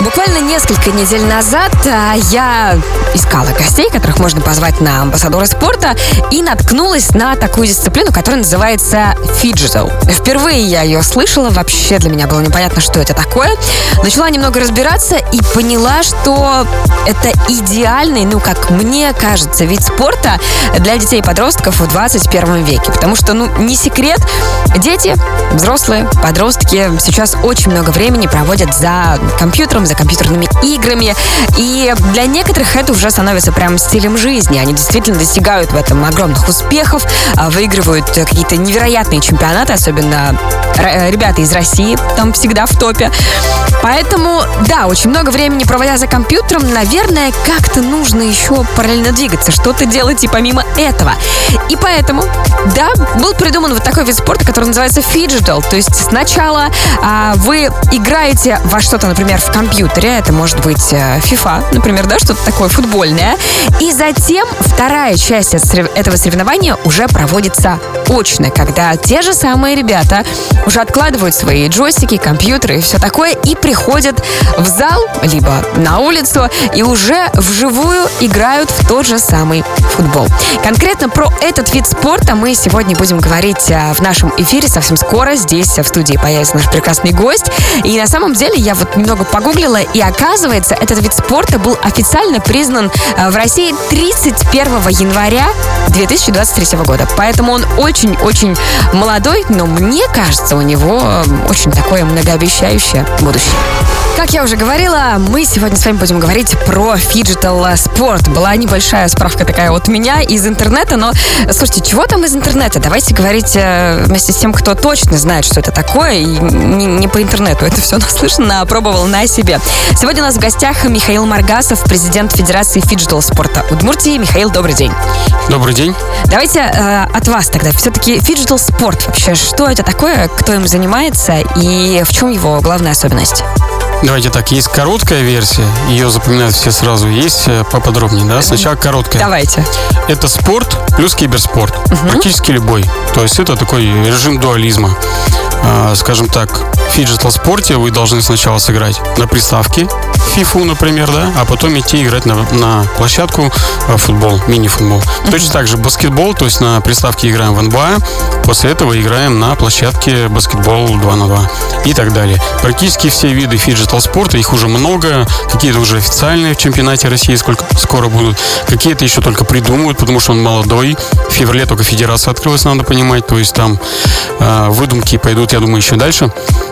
Буквально несколько недель назад а, я искала гостей, которых можно позвать на амбассадора спорта, и наткнулась на такую дисциплину, которая называется фиджитал. Впервые я ее слышала, вообще для меня было непонятно, что это такое. Начала немного разбираться и поняла, что это идеальный, ну, как мне кажется, вид спорта для детей и подростков в 21 веке. Потому что, ну, не секрет, дети, взрослые, подростки сейчас очень много времени проводят за компьютером, за компьютерными играми. И для некоторых это уже становится прям стилем жизни. Они действительно достигают в этом огромных успехов, а, выигрывают какие-то невероятные чемпионаты, особенно э, ребята из России там всегда в топе. Поэтому, да, очень много времени проводя за компьютером, наверное, как-то нужно еще параллельно двигаться, что-то делать и помимо этого. И поэтому, да, был придуман вот такой вид спорта, который называется фиджитал. То есть сначала а, вы играете во что-то, например, в компьютер, компьютере. Это может быть э, FIFA, например, да, что-то такое футбольное. И затем вторая часть этого соревнования уже проводится очно, когда те же самые ребята уже откладывают свои джойстики, компьютеры и все такое и приходят в зал, либо на улицу и уже вживую играют в тот же самый футбол. Конкретно про этот вид спорта мы сегодня будем говорить э, в нашем эфире совсем скоро. Здесь в студии появится наш прекрасный гость. И на самом деле я вот немного погуглила гуглила, и оказывается, этот вид спорта был официально признан э, в России 31 января 2023 года. Поэтому он очень-очень молодой, но мне кажется, у него э, очень такое многообещающее будущее. Как я уже говорила, мы сегодня с вами будем говорить про фиджитал спорт. Была небольшая справка такая от меня из интернета, но слушайте, чего там из интернета? Давайте говорить э, вместе с тем, кто точно знает, что это такое, и не, не по интернету это все наслышано, а пробовал на себе. Сегодня у нас в гостях Михаил Маргасов, президент Федерации фиджитал спорта Удмуртии. Михаил, добрый день. Добрый день. Давайте э, от вас тогда. Все-таки фиджитал спорт вообще, что это такое, кто им занимается и в чем его главная особенность? Давайте так, есть короткая версия, ее запоминают все сразу, есть э, поподробнее, да? Сначала короткая. Давайте. Это спорт плюс киберспорт, угу. практически любой. То есть это такой режим дуализма. А, скажем так, в фиджитал спорте вы должны сначала сыграть на приставке, FIFA, например, да, а потом идти играть на, на площадку э, футбол, мини-футбол. Mm-hmm. Точно так же баскетбол, то есть на приставке играем в НБА, после этого играем на площадке баскетбол 2 на 2 и так далее. Практически все виды фиджитал спорта, их уже много, какие-то уже официальные в чемпионате России сколько скоро будут, какие-то еще только придумывают, потому что он молодой. В феврале только федерация открылась, надо понимать, то есть там э, выдумки пойдут, я думаю, еще дальше.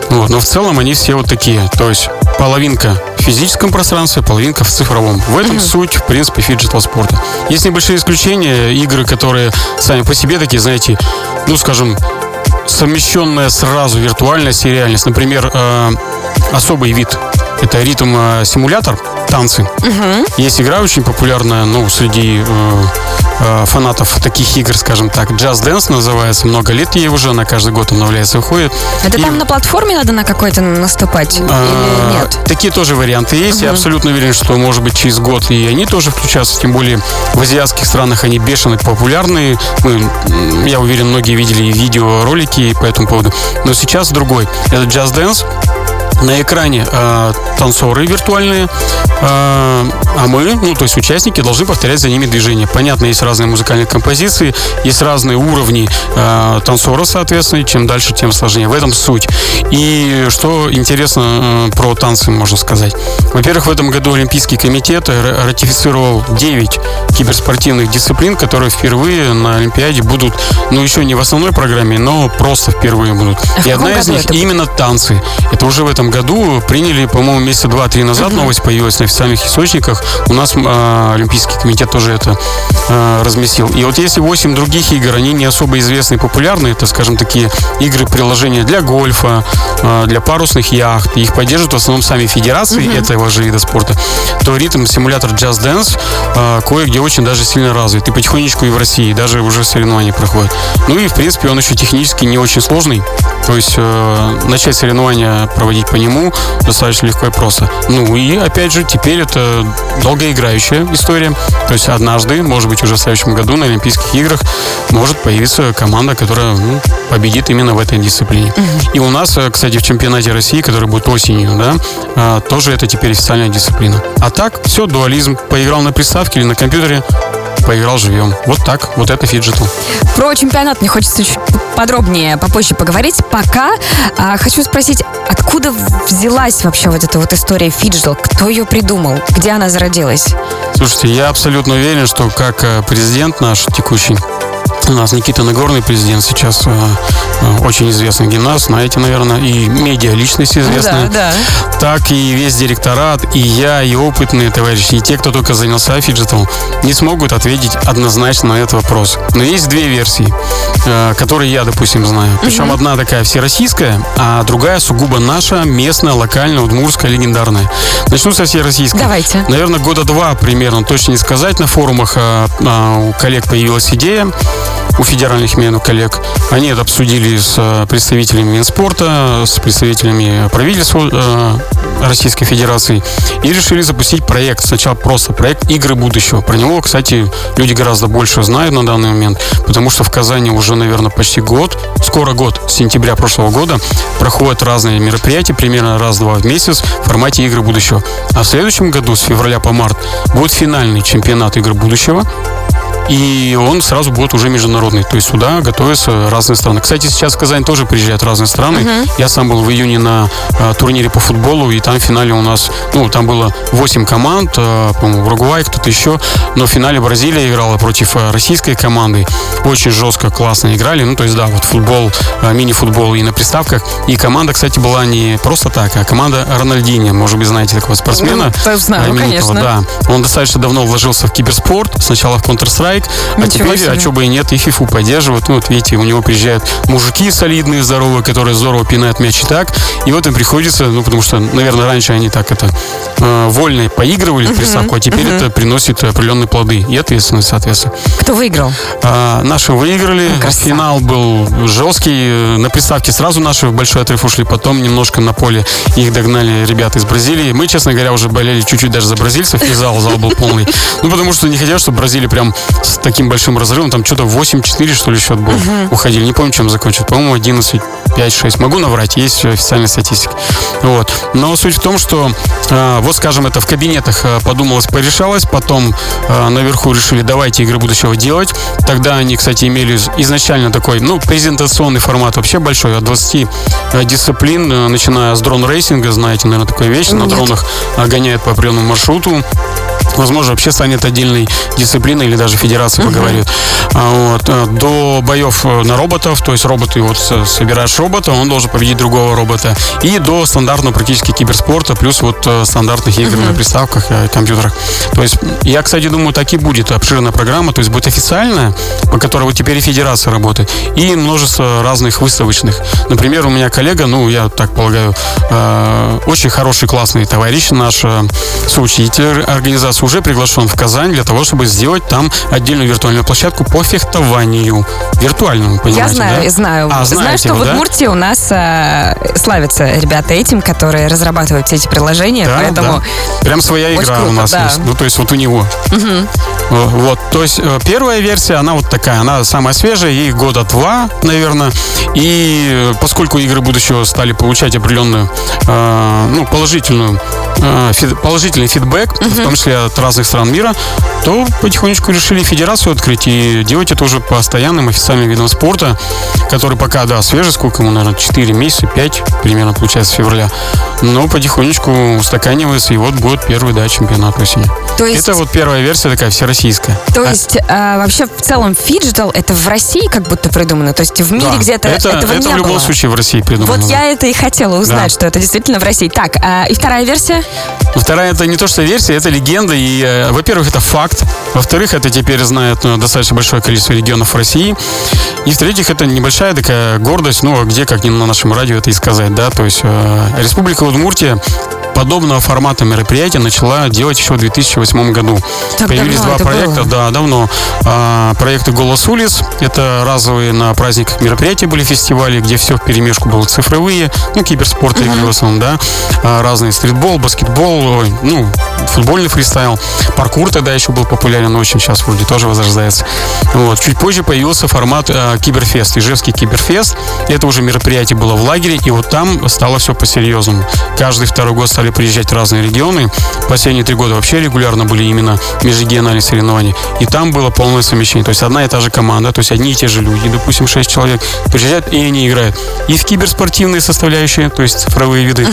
Вот. Но в целом они все вот такие, то есть половинка в физическом пространстве, половинка в цифровом. В этом mm-hmm. суть, в принципе, фиджитал спорта. Есть небольшие исключения, игры, которые сами по себе такие, знаете, ну, скажем, совмещенная сразу виртуальность и реальность. Например, э, особый вид это ритм-симулятор, танцы. Угу. Есть игра очень популярная, ну, среди э, э, фанатов таких игр, скажем так. Just Dance называется. Много лет ей уже, она каждый год обновляется, выходит. Это и... там на платформе надо на какой-то наступать? А, или нет? Такие тоже варианты есть. Угу. Я абсолютно уверен, что, может быть, через год и они тоже включатся. Тем более в азиатских странах они бешено популярны. Мы, я уверен, многие видели видеоролики по этому поводу. Но сейчас другой. Это Just Dance на экране э, танцоры виртуальные, э, а мы, ну, то есть участники, должны повторять за ними движения. Понятно, есть разные музыкальные композиции, есть разные уровни э, танцора, соответственно, чем дальше, тем сложнее. В этом суть. И что интересно э, про танцы, можно сказать. Во-первых, в этом году Олимпийский комитет ратифицировал 9 киберспортивных дисциплин, которые впервые на Олимпиаде будут, ну, еще не в основной программе, но просто впервые будут. А И одна из них именно танцы. Это уже в этом этом году приняли, по-моему, месяца два-три назад uh-huh. новость появилась на официальных источниках. У нас э, Олимпийский комитет тоже это э, разместил. И вот если 8 других игр, они не особо известны и популярны, это, скажем, такие игры, приложения для гольфа, э, для парусных яхт, их поддерживают в основном сами федерации uh-huh. этого же вида спорта, то ритм-симулятор Just Dance э, кое-где очень даже сильно развит. И потихонечку и в России даже уже соревнования проходят. Ну и, в принципе, он еще технически не очень сложный. То есть э, начать соревнования проводить по по нему достаточно легко и просто. Ну и опять же, теперь это долгоиграющая история. То есть однажды, может быть, уже в следующем году на Олимпийских играх может появиться команда, которая ну, победит именно в этой дисциплине. Угу. И у нас, э, кстати, в чемпионате России, который будет осенью, да, а, тоже это теперь официальная дисциплина. А так, все, дуализм. Поиграл на приставке или на компьютере, поиграл живьем. Вот так, вот это фиджитал. Про чемпионат мне хочется чуть подробнее попозже поговорить. Пока а, хочу спросить, откуда взялась вообще вот эта вот история фиджитал? Кто ее придумал? Где она зародилась? Слушайте, я абсолютно уверен, что как э, президент наш текущий, у нас Никита Нагорный президент сейчас э, э, очень известный гимнаст, знаете, наверное, и медиа личность известная. Да, да. Так и весь директорат, и я, и опытные товарищи, и те, кто только занялся фиджитом, не смогут ответить однозначно на этот вопрос. Но есть две версии, э, которые я, допустим, знаю. Причем угу. одна такая всероссийская, а другая сугубо наша, местная, локальная, удмурская, легендарная. Начну со всей российской. Давайте. Наверное, года два примерно, точно не сказать. На форумах а, а, у коллег появилась идея у федеральных именно коллег. Они это обсудили с э, представителями Минспорта, с представителями правительства э, Российской Федерации и решили запустить проект. Сначала просто проект «Игры будущего». Про него, кстати, люди гораздо больше знают на данный момент, потому что в Казани уже, наверное, почти год, скоро год, с сентября прошлого года, проходят разные мероприятия, примерно раз-два в месяц в формате «Игры будущего». А в следующем году, с февраля по март, будет финальный чемпионат «Игры будущего», и он сразу будет уже международный. То есть сюда готовятся разные страны. Кстати, сейчас в Казань тоже приезжают разные страны. Uh-huh. Я сам был в июне на а, турнире по футболу, и там в финале у нас, ну, там было 8 команд, а, по-моему, Уругвай, кто-то еще, но в финале Бразилия играла против а, российской команды. Очень жестко, классно играли. Ну, то есть, да, вот футбол, а, мини-футбол и на приставках. И команда, кстати, была не просто так, а команда Рональдини. Может быть, знаете такого спортсмена? Ну, знаю, конечно. Да. Он достаточно давно вложился в киберспорт. Сначала в Counter-Strike, Strike. А теперь, себе. а что бы и нет, и фифу поддерживают. Ну, вот видите, у него приезжают мужики солидные, здоровые, которые здорово пинают мяч и так. И вот им приходится, ну, потому что, наверное, раньше они так это э, вольно поигрывали в приставку, а теперь это приносит определенные плоды и ответственность, соответственно. Кто выиграл? А, наши выиграли. Красава. Финал был жесткий. На приставке сразу наши в большой отрыв ушли, потом немножко на поле их догнали ребята из Бразилии. Мы, честно говоря, уже болели чуть-чуть даже за бразильцев, и зал, зал был полный. Ну, потому что не хотел, чтобы Бразилия прям с таким большим разрывом. Там что-то 8-4, что ли, счет был. Uh-huh. Уходили. Не помню, чем закончил. По-моему, 11 5-6. Могу наврать, есть официальная статистика. Вот. Но суть в том, что э, вот, скажем, это в кабинетах э, подумалось, порешалось, потом э, наверху решили, давайте игры будущего делать. Тогда они, кстати, имели изначально такой, ну, презентационный формат вообще большой, от 20 э, дисциплин, э, начиная с дрон-рейсинга, знаете, наверное, такая вещь, Нет. на дронах э, гоняют по определенному маршруту возможно, вообще станет отдельной дисциплиной или даже федерацией uh-huh. поговорит. А, вот. Э, до боев э, на роботов, то есть роботы, вот собираешь робота, он должен победить другого робота. И до стандартного практически киберспорта, плюс вот э, стандартных игр uh-huh. на приставках, компьютерах. То есть я, кстати, думаю, так и будет обширная программа, то есть будет официальная, по которой вот теперь и федерация работает, и множество разных выставочных. Например, у меня коллега, ну, я так полагаю, очень хороший, классный товарищ, наш соучитель организации уже приглашен в Казань для того, чтобы сделать там отдельную виртуальную площадку по фехтованию. Виртуальному, понимаете, Я знаю, да? знаю. А, знаю, что его, в Удмуртии да? у нас э, славятся ребята этим, которые разрабатывают все эти приложения, да, поэтому... Да. Прям своя игра круто, у нас да. есть. Ну, то есть вот у него. Угу. Вот, то есть э, первая версия, она вот такая, она самая свежая, ей года два, наверное. И э, поскольку игры будущего стали получать определенную, э, ну, положительную, э, фид, положительный фидбэк, uh в том числе от разных стран мира, то потихонечку решили федерацию открыть и делать это уже постоянным официальным видом спорта, который пока, да, свежий, сколько ему, наверное, 4 месяца, 5 примерно, получается, февраля. Но потихонечку устаканивается, и вот будет первый, да, чемпионат осени. То есть... Это вот первая версия такая всероссийская. То а... есть а, вообще в целом фиджитал это в России как будто придумано? То есть в мире да, где-то это, этого это не в любом было? случае в России придумано. Вот да. я это и хотела узнать, да. что это действительно в России. Так, а, и вторая версия? Вторая это не то, что версия, это легенда. И, э, во-первых, это факт. Во-вторых, это теперь знает ну, достаточно большое количество регионов России. И в-третьих, это небольшая такая гордость, ну, где, как не на нашем радио это и сказать, да, то есть э, Республика Удмуртия подобного формата мероприятия начала делать еще в 2008 году. Так Появились два проекта, было? да, давно. А, проекты «Голос улиц» — это разовые на праздниках мероприятия были фестивали, где все в перемешку было цифровые, ну, киберспорт игры в основном, да, а, разные стритбол, баскетбол, ну, футбольный фристайл. Паркур тогда еще был популярен очень, сейчас вроде тоже возрождается. Вот. Чуть позже появился формат э, Киберфест, Ижевский Киберфест. Это уже мероприятие было в лагере, и вот там стало все по-серьезному. Каждый второй год стали приезжать в разные регионы. Последние три года вообще регулярно были именно межрегиональные соревнования. И там было полное совмещение. То есть одна и та же команда, то есть одни и те же люди, допустим, шесть человек, приезжают и они играют. И в киберспортивные составляющие, то есть цифровые виды,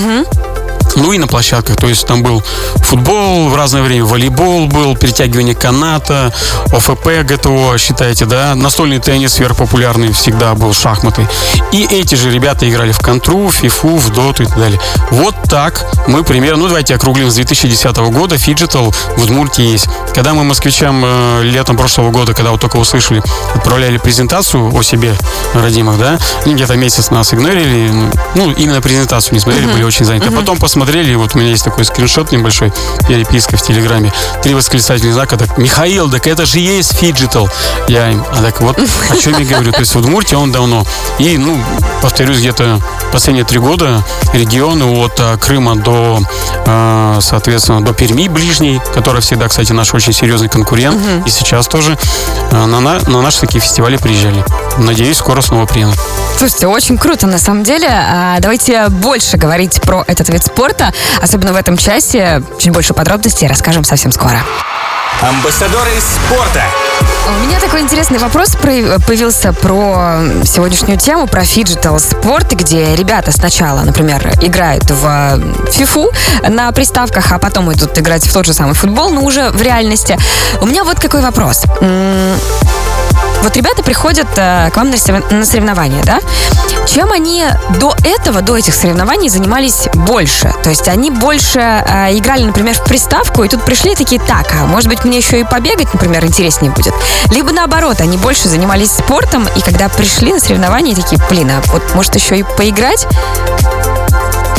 ну и на площадках, то есть там был футбол в разное время, волейбол был, перетягивание каната, ОФП ГТО, считайте, да, настольный теннис сверхпопулярный всегда был, шахматы. И эти же ребята играли в контру, в фифу, в доту и так далее. Вот так мы примерно, ну давайте округлим, с 2010 года фиджитал в Удмуртии есть. Когда мы москвичам э, летом прошлого года, когда вот только услышали, отправляли презентацию о себе родимых, да, они где-то месяц нас игнорили, ну, именно презентацию не смотрели, были очень заняты. А потом посмотрели, и вот у меня есть такой скриншот небольшой, переписка в Телеграме, три восклицательных знака, так, Михаил, так это же есть фиджитал. Я им, а так вот, о чем я говорю, то есть в Удмуртии он давно. И, ну, повторюсь, где-то последние три года регионы от а, Крыма до, а, соответственно, до Перми ближней, которая всегда, кстати, наш очень серьезный конкурент, и сейчас тоже а, на, на, на наши такие фестивали приезжали. Надеюсь, скоро снова приедут. Слушайте, очень круто на самом деле. А, Давайте больше говорить про этот вид спорта, особенно в этом часе. Чуть больше подробностей расскажем совсем скоро. Амбассадоры спорта. У меня такой интересный вопрос про- появился про сегодняшнюю тему, про фиджитал спорт, где ребята сначала, например, играют в фифу на приставках, а потом идут играть в тот же самый футбол, но уже в реальности. У меня вот какой вопрос. Вот ребята приходят э, к вам на на соревнования, да? Чем они до этого, до этих соревнований занимались больше? То есть они больше э, играли, например, в приставку, и тут пришли такие, так, а может быть мне еще и побегать, например, интереснее будет? Либо наоборот, они больше занимались спортом, и когда пришли на соревнования, такие, блин, а вот может еще и поиграть?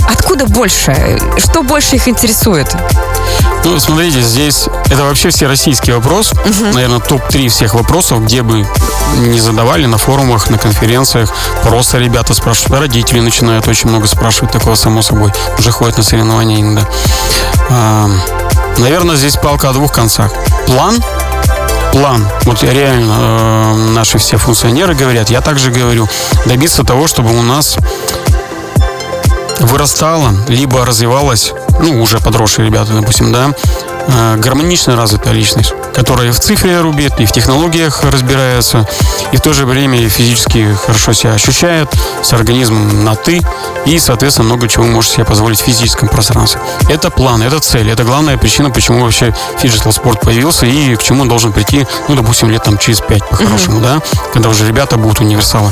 Откуда больше? Что больше их интересует? Ну, смотрите, здесь это вообще все российский вопрос. Наверное, топ-3 всех вопросов, где бы не задавали на форумах, на конференциях. Просто ребята спрашивают. Родители начинают очень много спрашивать такого, само собой. Уже ходят на соревнования иногда. А, наверное, здесь палка о двух концах. План план, вот реально э, наши все функционеры говорят, я также говорю, добиться того, чтобы у нас вырастала, либо развивалась, ну, уже подросшие ребята, допустим, да, э, гармонично развитая личность, которая в цифре рубит, и в технологиях разбирается, и в то же время и физически хорошо себя ощущает, с организмом на «ты», и, соответственно, много чего может себе позволить в физическом пространстве. Это план, это цель, это главная причина, почему вообще фиджитал спорт появился и к чему он должен прийти, ну, допустим, лет там через пять по-хорошему, да, когда уже ребята будут универсалы.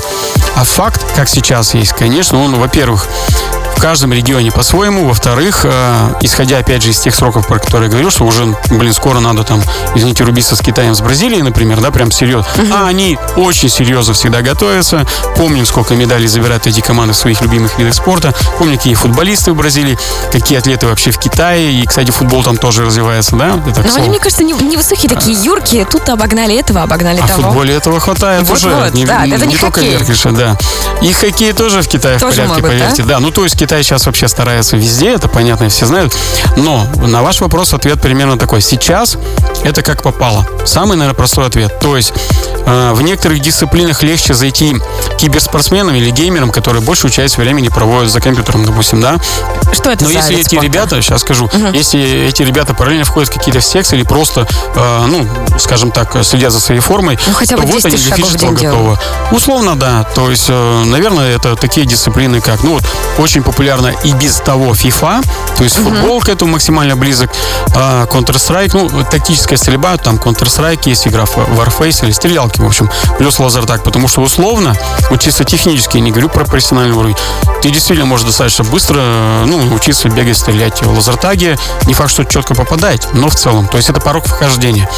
А факт, как сейчас есть, конечно, он, во-первых, в каждом регионе по-своему. Во-вторых, э, исходя опять же из тех сроков, про которые я говорил, что уже, блин, скоро надо там, извините, рубиться с Китаем, с Бразилией, например, да, прям серьезно. А они очень серьезно всегда готовятся. Помним, сколько медалей забирают эти команды в своих любимых видах спорта. Помним, какие футболисты в Бразилии, какие атлеты вообще в Китае. И, кстати, футбол там тоже развивается, да? Это Но они, мне кажется, не- невысокие такие юркие. Тут обогнали этого, обогнали А в того. футболе этого хватает Вот-вот, уже. не, да, это не только хоккей. Верхиша, да. И хоккей тоже в Китае Тоже в порядке, могут, поверьте. Да? ну то есть Китай сейчас вообще старается везде, это понятно, все знают. Но на ваш вопрос ответ примерно такой. Сейчас это как попало. Самый, наверное, простой ответ. То есть э, в некоторых дисциплинах легче зайти киберспортсменам или геймерам, которые большую часть времени проводят за компьютером, допустим, да. Что это Но за если эти спорта? ребята, сейчас скажу, если эти ребята параллельно входят в какие-то секции или просто, э, ну, скажем так, следят за своей формой, Ну, хотя бы то вот 10 они для фиджитала день делают. готовы. Условно, да. То есть, э, наверное, это такие дисциплины, как, ну, вот, очень популярна и без того FIFA, то есть футбол к этому максимально близок, а, Counter-Strike, ну, тактическая стрельба, там Counter-Strike есть игра в Warface или стрелялки, в общем, плюс лазертаг, потому что условно, вот чисто технически, я не говорю про профессиональный уровень, ты действительно можешь достаточно быстро, э, ну, учиться бегать, стрелять в лазертаге, не факт, что четко попадать, но в целом, то есть это порог вхождения.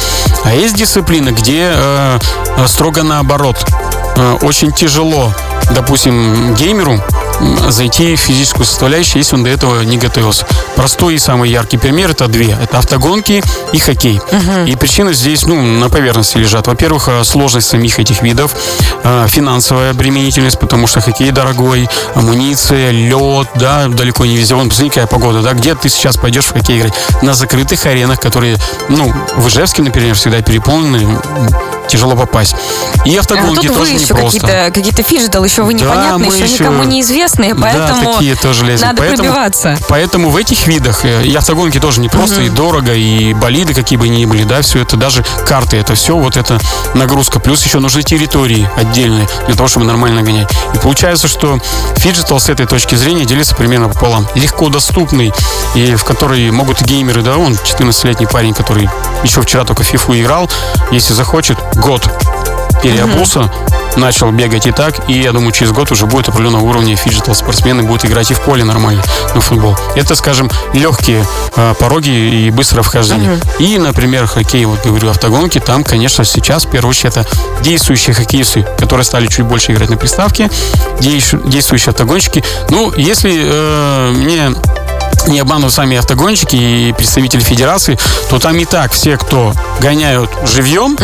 А есть дисциплины, где э, строго наоборот, Э, очень тяжело, допустим, геймеру зайти в физическую составляющую, если он до этого не готовился. Простой и самый яркий пример это две. Это автогонки и хоккей. И причины здесь, ну, на поверхности лежат. Во-первых, э, сложность самих этих видов, э, финансовая обременительность, потому что хоккей дорогой, амуниция, лед, да, далеко не везде. Вон, посмотри, какая погода, да, где ты сейчас пойдешь в хоккей играть? На закрытых аренах, которые, ну, в Ижевске, например, всегда переполнены, тяжело попасть. И А автогонки тут вы тоже еще непросто. какие-то какие фиджитал, еще вы Да, непонятные, мы еще еще- никому неизвестные, поэтому да, такие тоже лезем. надо поэтому, пробиваться. Поэтому в этих видах э, и автогонки тоже непросто, и дорого, и болиды какие бы ни были, да, все это, даже карты, это все вот это нагрузка. Плюс еще нужны территории отдельные для того, чтобы нормально гонять. И получается, что фиджитал с этой точки зрения делится примерно пополам. Легко доступный, и в который могут геймеры, да, он 14-летний парень, который еще вчера только в фифу играл, если захочет, год переобулся, начал бегать и так, и я думаю, через год уже будет определенного уровня фиджитал спортсмены будут играть и в поле нормально на футбол. Это, скажем, легкие э, пороги и быстрое вхождение. И, например, хоккей, вот говорю, автогонки, там, конечно, сейчас, в первую очередь, это действующие хоккеисты, которые стали чуть больше играть на приставке, действ- действующие автогонщики. Ну, если э, мне не обманывают сами автогонщики и представители федерации, то там и так все, кто гоняют живьем,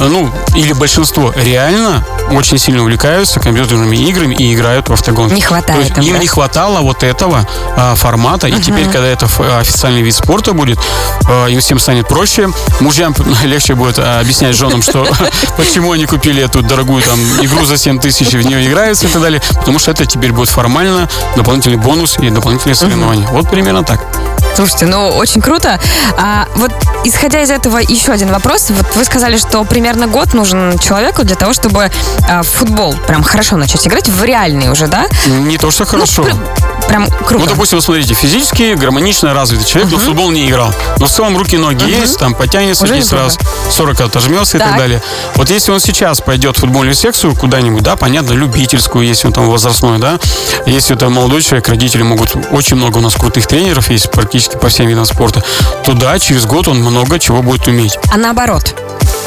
ну, или большинство, реально очень сильно увлекаются компьютерными играми и играют в автогонки. Не хватает То есть им, им да? не хватало вот этого а, формата, и теперь, когда это ф- официальный вид спорта будет, а, им всем станет проще. Мужьям легче будет а, объяснять женам, что почему они купили эту дорогую там игру за 7 тысяч, в нее играются и так далее, потому что это теперь будет формально дополнительный бонус и дополнительные соревнования. Вот примерно так. Слушайте, ну очень круто. А, вот исходя из этого еще один вопрос. Вот вы сказали, что примерно год нужен человеку для того, чтобы а, в футбол прям хорошо начать играть, в реальный уже, да? Не то, что хорошо. Ну, пр- прям круто. Ну, допустим, вот смотрите, физически гармонично развитый человек, но в футбол не играл. Но в целом руки, ноги есть, там потянется Уже 10 неплохо. раз, 40 отожмется и так Так. далее. Вот если он сейчас пойдет в футбольную секцию куда-нибудь, да, понятно, любительскую, если он там возрастной, да, если это молодой человек, родители могут, очень много у нас крутых тренеров есть практически по всем видам спорта, то да, через год он много чего будет уметь. А наоборот.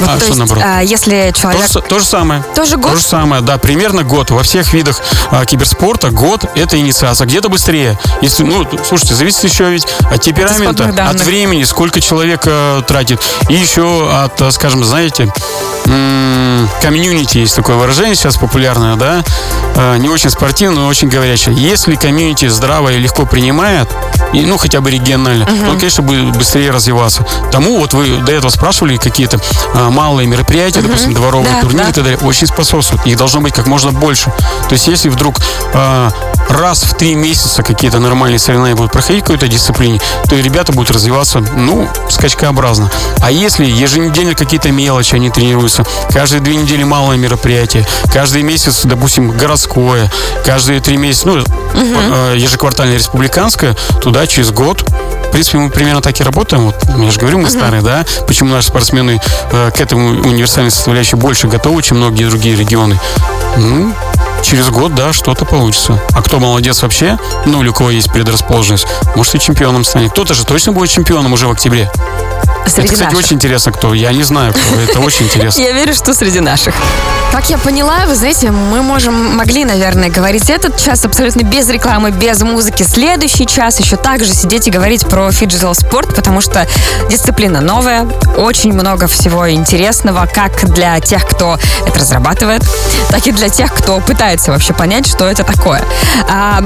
Вот, А то что есть, наоборот? а, если То человек... же, то же самое. Тоже год? То же самое, да, примерно год. Во всех видах а, киберспорта год – это инициация. Где-то быстрее. Если, ну, слушайте, зависит еще ведь от темперамента, данных. от времени, сколько человек э, тратит. И еще от, э, скажем, знаете, м, комьюнити есть такое выражение сейчас популярное, да, Э, не очень спортивное, но очень говорящее. Если комьюнити здраво и легко принимает, и, ну, хотя бы регионально, то он, конечно, будет быстрее развиваться. Тому, вот вы до этого спрашивали какие-то а, малые мероприятия, допустим, дворовые Да, турниры да. и так далее, очень способствуют. Их должно быть как можно больше. То есть, если вдруг а, раз в три месяца какие-то нормальные соревнования будут проходить в какой-то дисциплине, то и ребята будут развиваться, ну, скачкообразно. А если еженедельно какие-то мелочи они тренируются, каждые две недели малое мероприятие, каждый месяц, допустим, городское, каждые три месяца, ну, э, ежеквартальное республиканское, туда через год в принципе, мы примерно так и работаем. Вот, я же говорю, мы старые, да? Почему наши спортсмены э, к этому универсальной составляющей больше готовы, чем многие другие регионы? Ну, через год, да, что-то получится. А кто молодец вообще, ну, или у кого есть предрасположенность, может и чемпионом станет. Кто-то же точно будет чемпионом уже в октябре. Среди это, кстати, наших. очень интересно, кто. Я не знаю, кто. Это очень интересно. Я верю, что среди наших. Как я поняла, вы знаете, мы можем, могли, наверное, говорить этот час абсолютно без рекламы, без музыки. Следующий час еще также сидеть и говорить про фиджитал спорт, потому что дисциплина новая, очень много всего интересного, как для тех, кто это разрабатывает, так и для тех, кто пытается вообще понять, что это такое. А,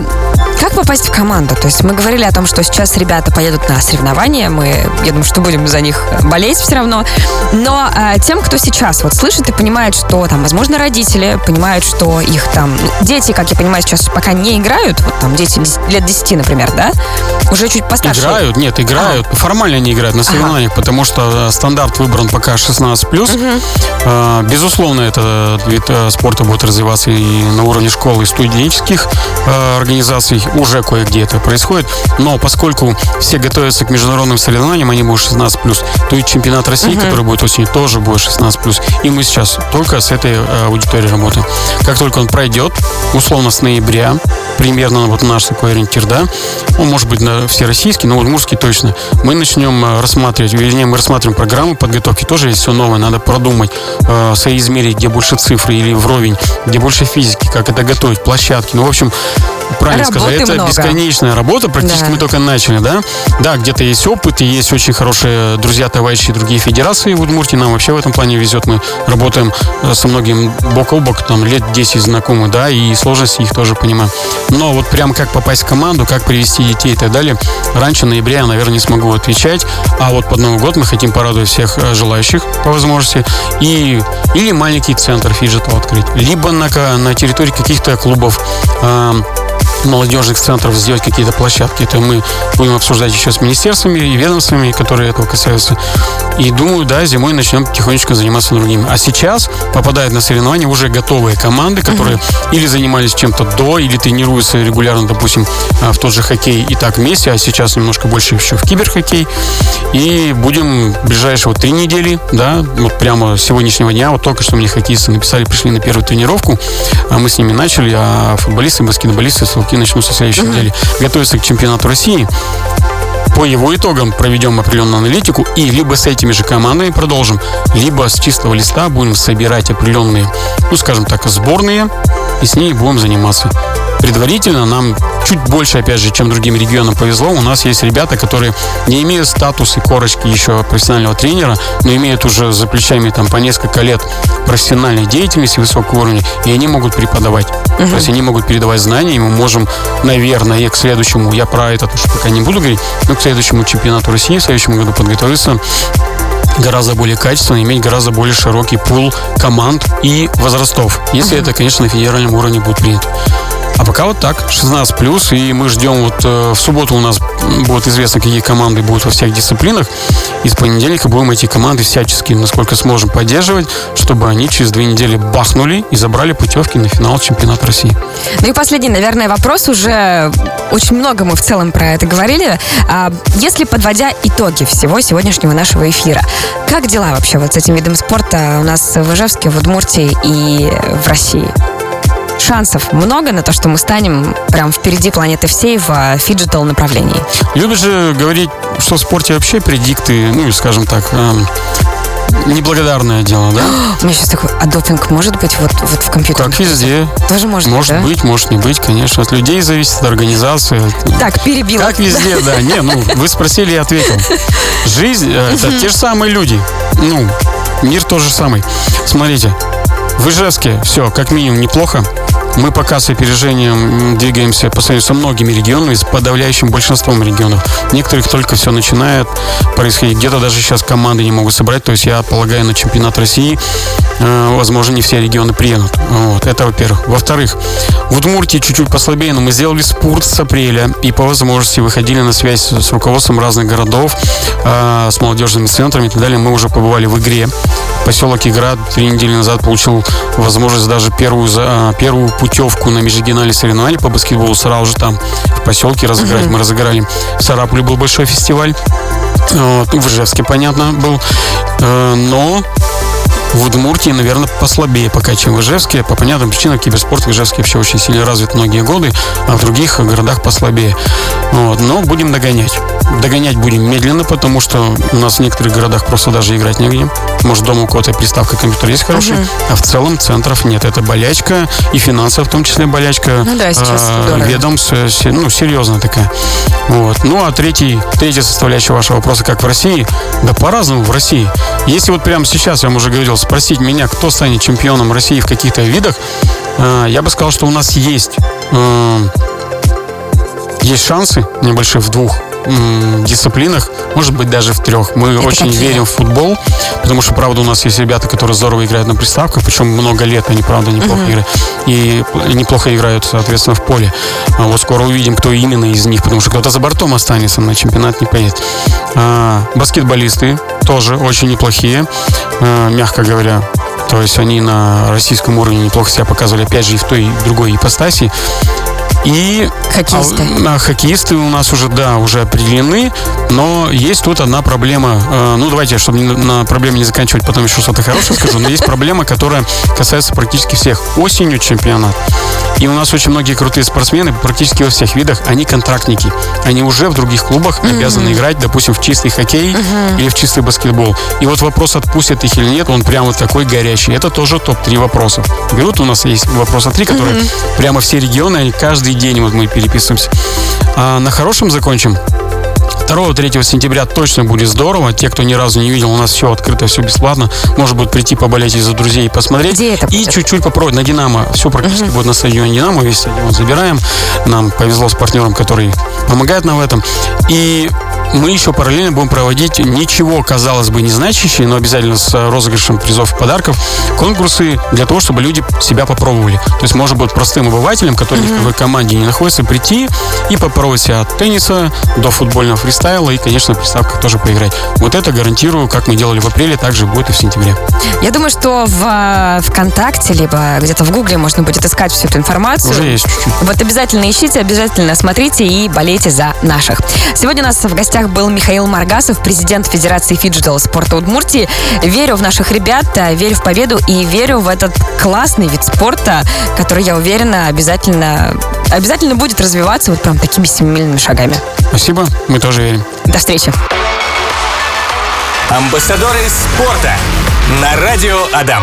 как попасть в команду? То есть мы говорили о том, что сейчас ребята поедут на соревнования, мы, я думаю, что будем за них болеть все равно. Но а, тем, кто сейчас вот слышит и понимает, что там, возможно, родители понимают, что их там ну, дети, как я понимаю, сейчас пока не играют, вот там дети лет 10, например, да, уже чуть постарше. Играют, нет, играют. Формально не играют на соревнованиях, потому что э, стандарт выбран пока 16+. Э, Безусловно, этот вид э, спорта будет развиваться и на уровне школы и студенческих э, организаций. Уже кое-где это происходит. Но поскольку все готовятся к международным соревнованиям, они будут 16+, то и чемпионат России, который будет осенью, тоже будет 16+. И мы сейчас только с этой э, аудиторией работаем. Как только он пройдет, условно с ноября, примерно вот наш такой ориентир, да, он может быть на всероссийский, но вот мужский точно, мы начнем э, рассматривать, вернее, мы рассматриваем программы подготовки, тоже есть все новое, надо продумать, э, соизмерить, где больше цифры или вровень, где больше физики, как это готовить, площадки, ну, в общем, правильно Работы сказать, это много. бесконечная работа, практически Да. мы только начали, да? Да, где-то есть опыт, и есть очень хорошие друзья, товарищи и другие федерации в Удмуртии. Нам вообще в этом плане везет. Мы работаем э, со многим бок о бок, там лет 10 знакомы, да, и сложности их тоже понимаем. Но вот прям как попасть в команду, как привести детей и так далее, раньше ноября я, наверное, не смогу отвечать. А вот под Новый год мы хотим порадовать всех э, желающих по возможности. И, или маленький центр фиджета открыть. Либо на, на территории каких-то клубов молодежных центров сделать какие-то площадки. Это мы будем обсуждать еще с министерствами и ведомствами, которые этого касаются. И думаю, да, зимой начнем потихонечку заниматься другим. А сейчас попадают на соревнования уже готовые команды, которые или занимались чем-то до, или тренируются регулярно, допустим, а, в тот же хоккей и так вместе, а сейчас немножко больше еще в киберхоккей. И будем в ближайшие вот три недели, да, вот прямо с сегодняшнего дня, вот только что мне хоккеисты написали, пришли на первую тренировку, а мы с ними начали, а футболисты, баскетболисты, стрелки начнут со следующей недели готовиться к чемпионату России. По его итогам проведем определенную аналитику и либо с этими же командами продолжим, либо с чистого листа будем собирать определенные, ну, скажем так, сборные, и с ней будем заниматься. Предварительно нам чуть больше, опять же, чем другим регионам повезло. У нас есть ребята, которые не имеют статус и корочки еще профессионального тренера, но имеют уже за плечами там по несколько лет профессиональной деятельности высокого уровня, и они могут преподавать. То есть они могут передавать знания, и мы можем, наверное, к следующему, я про это уж пока не буду говорить, но к следующему чемпионату России в следующем году подготовиться гораздо более качественно, иметь гораздо более широкий пул команд и возрастов, если это, конечно, на федеральном уровне будет принято. А пока вот так, 16 плюс, и мы ждем вот э, в субботу у нас будет известно, какие команды будут во всех дисциплинах. И с понедельника будем эти команды всячески, насколько сможем, поддерживать, чтобы они через две недели бахнули и забрали путевки на финал чемпионата России. Ну и последний, наверное, вопрос. Уже очень много мы в целом про это говорили. А, Если подводя итоги всего сегодняшнего нашего эфира, как дела вообще вот с этим видом спорта у нас в Ижевске, в Удмуртии и в России? Шансов много на то, что мы станем прям впереди планеты всей в фиджитал направлении. Любишь же говорить, что в спорте вообще предикты, ну, скажем так, эм, неблагодарное дело, да? У меня сейчас такой, а допинг может быть вот, вот в компьютере? Как везде. Тоже может, Может да? быть, может не быть, конечно. От людей зависит, от организации. Так, перебила. Как везде, да. Не, ну, вы спросили, я ответил. Жизнь э, это те же самые люди. Ну, мир тот же самый. Смотрите, в Ижевске все, как минимум, неплохо. Мы пока с опережением двигаемся по сравнению со многими регионами, с подавляющим большинством регионов. Некоторых только все начинает происходить. Где-то даже сейчас команды не могут собрать. То есть я полагаю, на чемпионат России, э, возможно, не все регионы приедут. Вот, это во-первых. Во-вторых, в Удмуртии чуть-чуть послабее, но мы сделали спорт с апреля и по возможности выходили на связь с руководством разных городов, э, с молодежными центрами и так далее. Мы уже побывали в игре. Поселок Игра три недели назад получил возможность даже первую, а, первую путевку на межрегиональные соревнования по баскетболу сразу же там в поселке разыграть. Мы разыграли. В Сараполе был большой фестиваль. Вот, в Ижевске, понятно, был. Э, Но в Удмуртии, наверное, послабее пока, чем в Ижевске. По понятным причинам киберспорт в Ижевске вообще очень сильно развит многие годы, а в других городах послабее. Вот. Но будем догонять. Догонять будем медленно, потому что у нас в некоторых городах просто даже играть негде. Может, дома у кого-то приставка компьютер есть хорошая, а в целом центров нет. Это болячка, и финансовая в том числе болячка. Ну да, сейчас дорого. ведомств, э, ну, серьезная такая. Вот. Ну, а третий, третья составляющая вашего вопроса, как в России? Да по-разному в России. Если вот прямо сейчас, я вам уже говорил, спросить меня, кто станет чемпионом России в каких-то видах, э, я бы сказал, что у нас есть э, есть шансы небольшие в двух дисциплинах, может быть даже в трех. Мы очень какие? верим в футбол, потому что, правда, у нас есть ребята, которые здорово играют на приставках, причем много лет они, правда, неплохо играют. И неплохо играют, соответственно, в поле. А вот скоро увидим, кто именно из них, потому что кто-то за бортом останется, на чемпионат не поедет. А, баскетболисты тоже очень неплохие, а, мягко говоря. То есть они на российском уровне неплохо себя показывали, опять же, и в той, и в другой ипостаси. И Хоккеисты. а, а, хоккеисты у нас уже, да, уже определены, но есть тут одна проблема. Э, ну, давайте, чтобы не- на проблеме не заканчивать, потом еще что-то хорошее скажу, но есть проблема, которая касается практически всех. Осенью чемпионат. И у нас очень многие крутые спортсмены, практически во всех видах, они контрактники. Они уже в других клубах обязаны играть, допустим, в чистый хоккей или в чистый баскетбол. И вот вопрос, отпустят их или нет, он прямо такой горячий. Это тоже топ-3 вопросов. Берут у нас есть вопроса три, которые прямо все регионы, они каждый день вот мы переписываемся. А на хорошем закончим. 2-3 сентября точно будет здорово. Те, кто ни разу не видел, у нас все открыто, все бесплатно. Может быть прийти поболеть из-за друзей и посмотреть. Где это И будет? чуть-чуть попробовать на Динамо. Все практически будет на стадионе Динамо. Весь стадион забираем. Нам повезло с партнером, который помогает нам в этом. И мы еще параллельно будем проводить ничего, казалось бы, не значащие, но обязательно с э, розыгрышем призов и подарков, конкурсы для того, чтобы люди себя попробовали. То есть, может быть, простым обывателям, которые ни в какой команде не находятся, прийти и попробовать себя от тенниса до футбольного фристайла и, конечно, в приставках тоже поиграть. Вот это гарантирую, как мы делали в апреле, также будет и в сентябре. Я думаю, что в э, ВКонтакте, либо где-то в Гугле можно будет искать всю эту информацию. Уже есть чуть-чуть. Вот обязательно ищите, обязательно смотрите и болейте за наших. Сегодня у нас в гостях был Михаил Маргасов, президент Федерации фиджитал спорта Удмуртии. Верю в наших ребят, верю в победу и верю в этот классный вид спорта, который, я уверена, обязательно, обязательно будет развиваться вот прям такими семимильными шагами. Спасибо, мы тоже верим. До встречи. Амбассадоры спорта на радио Адам.